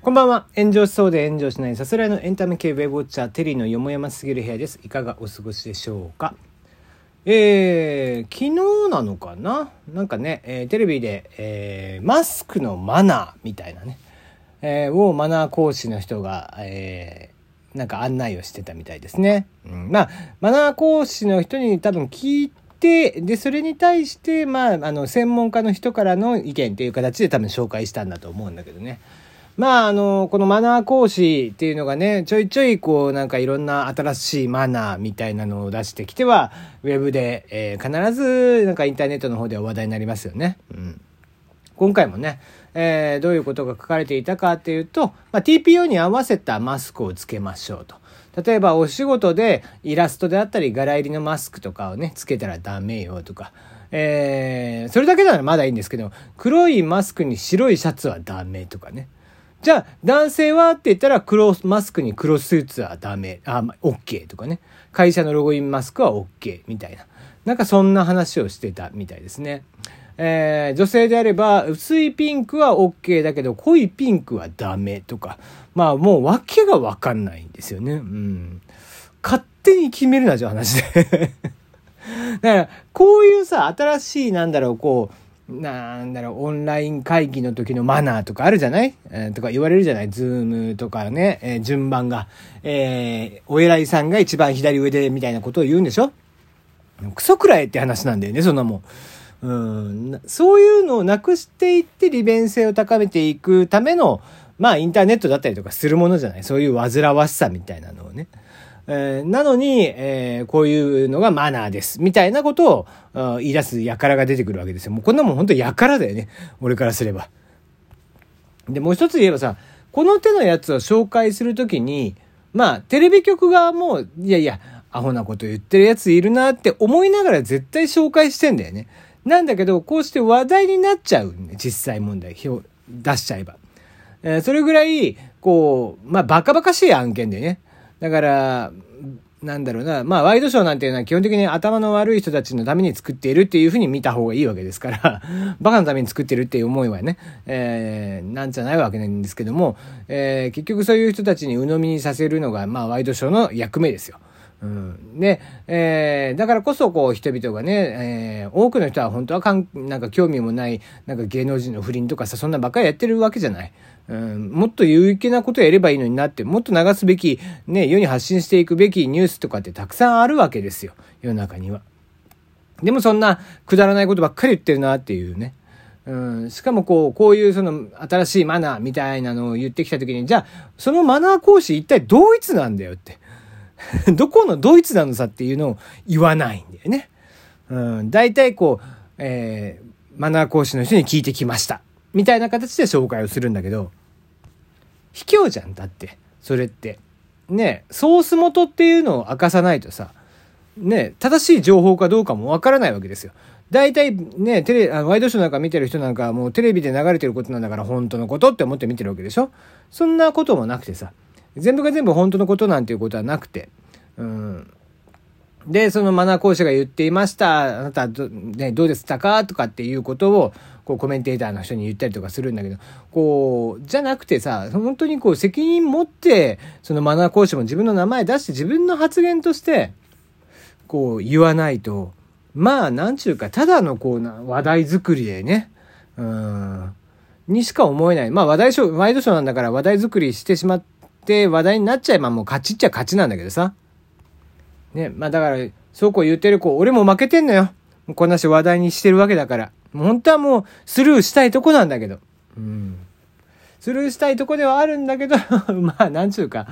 こんばんは。炎上しそうで炎上しないさすらいのエンタメ系ウェブウォッチャーテリーのよもやますぎる部屋です。いかがお過ごしでしょうか？えー、昨日なのかな？なんかね、えーテレビで、えーマスクのマナーみたいなね、えーをマナー講師の人が、えーなんか案内をしてたみたいですね。うん、まあ、マナー講師の人に多分聞いて、で、それに対して、まあ、あの、専門家の人からの意見っていう形で多分紹介したんだと思うんだけどね。まあ、あの、このマナー講師っていうのがね、ちょいちょいこう、なんかいろんな新しいマナーみたいなのを出してきては、ウェブで、えー必ず、なんかインターネットの方では話題になりますよね。うん。今回もね、えーどういうことが書かれていたかっていうと、まあ、TPO に合わせたマスクをつけましょうと。例えばお仕事でイラストであったり柄入りのマスクとかをね、つけたらダメよとか。えーそれだけならまだいいんですけど、黒いマスクに白いシャツはダメとかね。じゃあ、男性はって言ったら、黒マスクに黒スーツはダメ、あ、OK とかね。会社のロゴインマスクは OK みたいな。なんかそんな話をしてたみたいですね。えー女性であれば、薄いピンクは OK だけど、濃いピンクはダメとか。まあ、もう訳がわかんないんですよね。うん。勝手に決めるな、じゃあ話で。だから、こういうさ、新しい、なんだろう、こう、なんだろう、オンライン会議の時のマナーとかあるじゃない、えーとか言われるじゃない？ Zoom とかね、えー順番が、えーお偉いさんが一番左上でみたいなことを言うんでしょ？クソくらいって話なんだよね、そんなもん。うん、そういうのをなくしていって利便性を高めていくための、まあインターネットだったりとかするものじゃない？そういう煩わしさみたいなのをね。えーなのに、えーこういうのがマナーです。みたいなことを言い出す輩が出てくるわけですよ。もうこんなもん本当輩だよね。俺からすれば。で、もう一つ言えばさ、この手のやつを紹介するときに、まあ、テレビ局側も、いやいや、アホなこと言ってるやついるなって思いながら絶対紹介してんだよね。なんだけど、こうして話題になっちゃうね、実際問題、出しちゃえば。えーそれぐらい、こう、まあ、バカバカしい案件でね。だから、なんだろうな、まあ、ワイドショーなんていうのは基本的に頭の悪い人たちのために作っているっていうふうに見た方がいいわけですから、バカのために作ってるっていう思いはね、えーなんじゃないわけなんですけども、えー結局そういう人たちに鵜呑みにさせるのが、まあ、ワイドショーの役目ですよ。うん、で、えーだからこそこう人々がね、えー多くの人は本当はかんなんか興味もないなんか芸能人の不倫とかさそんなばっかりやってるわけじゃない、うん、もっと有益なことやればいいのになってもっと流すべき、ね、世に発信していくべきニュースとかってたくさんあるわけですよ世の中には。でもそんなくだらないことばっかり言ってるなっていうね。うん、しかもこう、こういうその新しいマナーみたいなのを言ってきたときに、じゃあ、そのマナー講師一体どいつなんだよって。どこのドイツなのさっていうのを言わないんだよね。うん、大体こう、えーマナー講師の人に聞いてきました。みたいな形で紹介をするんだけど、卑怯じゃんだって、それって。ね、ソース元っていうのを明かさないとさ、ね、正しい情報かどうかもわからないわけですよ。大体ね、テレ、あワイドショーなんか見てる人なんかもうテレビで流れてることなんだから本当のことって思って見てるわけでしょ？そんなこともなくてさ、全部が全部本当のことなんていうことはなくて、うん。で、そのマナー講師が言っていました。あなたど、ね、どうでしたか？とかっていうことを、こうコメンテーターの人に言ったりとかするんだけど、こう、じゃなくてさ、本当にこう責任持って、そのマナー講師も自分の名前出して自分の発言として、こう言わないと、まあ、なんちゅうか、ただのこうな話題作りでね、うん、にしか思えない。まあ、話題ショー、ワイドショーなんだから話題作りしてしまって話題になっちゃえばもう勝ちっちゃ勝ちなんだけどさ。ね、まあだから、そうこう言ってる子、俺も負けてんのよ。こんなし話題にしてるわけだから。本当はもうスルーしたいとこなんだけど。うん。スルーしたいとこではあるんだけど、まあ、なんちゅうか、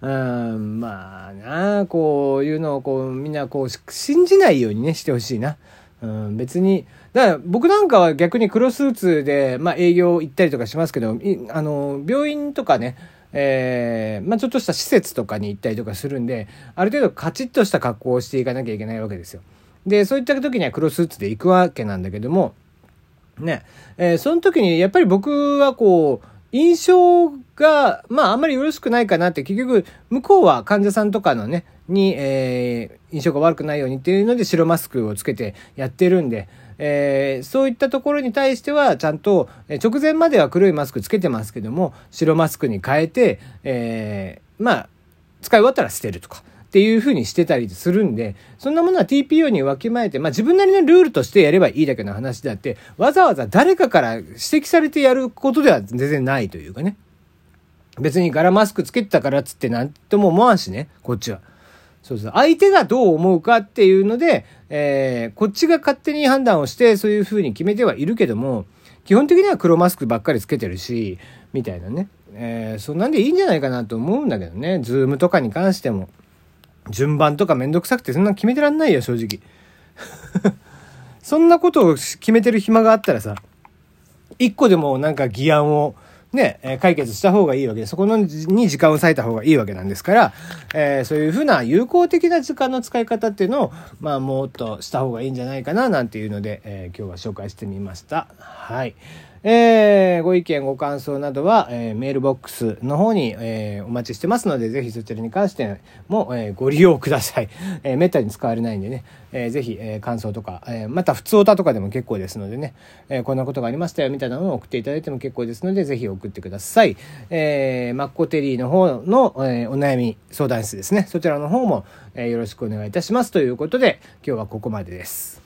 うん、まあな、こういうのをこう、みんなこう、信じないようにね、してほしいな。うん、別に、だから僕なんかは逆に黒スーツで、まあ営業行ったりとかしますけど、いあの、病院とかね、えーまあちょっとした施設とかに行ったりとかするんで、ある程度カチッとした格好をしていかなきゃいけないわけですよ。で、そういった時には黒スーツで行くわけなんだけども、ね、えーその時にやっぱり僕はこう、印象が、まあ、あんまりよろしくないかなって、結局、向こうは患者さんとかのね、に、えー、印象が悪くないようにっていうので白マスクをつけてやってるんで、えー、そういったところに対してはちゃんと直前までは黒いマスクつけてますけども白マスクに変えて、えー、まあ使い終わったら捨てるとか。っていうふうにしてたりするんで、そんなものは TPO にわきまえて、まあ自分なりのルールとしてやればいいだけの話であって、わざわざ誰かから指摘されてやることでは全然ないというかね。別に柄マスクつけてたからっつってなんとも思わんしね、こっちは。そうそう。相手がどう思うかっていうので、えー、こっちが勝手に判断をして、そういうふうに決めてはいるけども、基本的には黒マスクばっかりつけてるし、みたいなね。えー、そんなんでいいんじゃないかなと思うんだけどね。ズームとかに関しても。順番とかめんどくさくてそんな決めてらんないよ、正直。そんなことを決めてる暇があったらさ、一個でもなんか議案をね、解決した方がいいわけで、そこのに時間を割いた方がいいわけなんですから、えー、そういうふうな有効的な時間の使い方っていうのを、まあ、もっとした方がいいんじゃないかな、なんていうので、えー、今日は紹介してみました。はい。えー、ご意見、ご感想などは、えー、メールボックスの方に、えー、お待ちしてますので、ぜひそちらに関しても、えー、ご利用ください。えー、めったに使われないんでね、えー、ぜひ、えー、感想とか、えー、また普通歌とかでも結構ですのでね、えー、こんなことがありましたよみたいなのを送っていただいても結構ですので、ぜひ送ってください。えー、マッコテリーの方の、えー、お悩み相談室ですね。そちらの方も、えー、よろしくお願いいたします。ということで、今日はここまでです。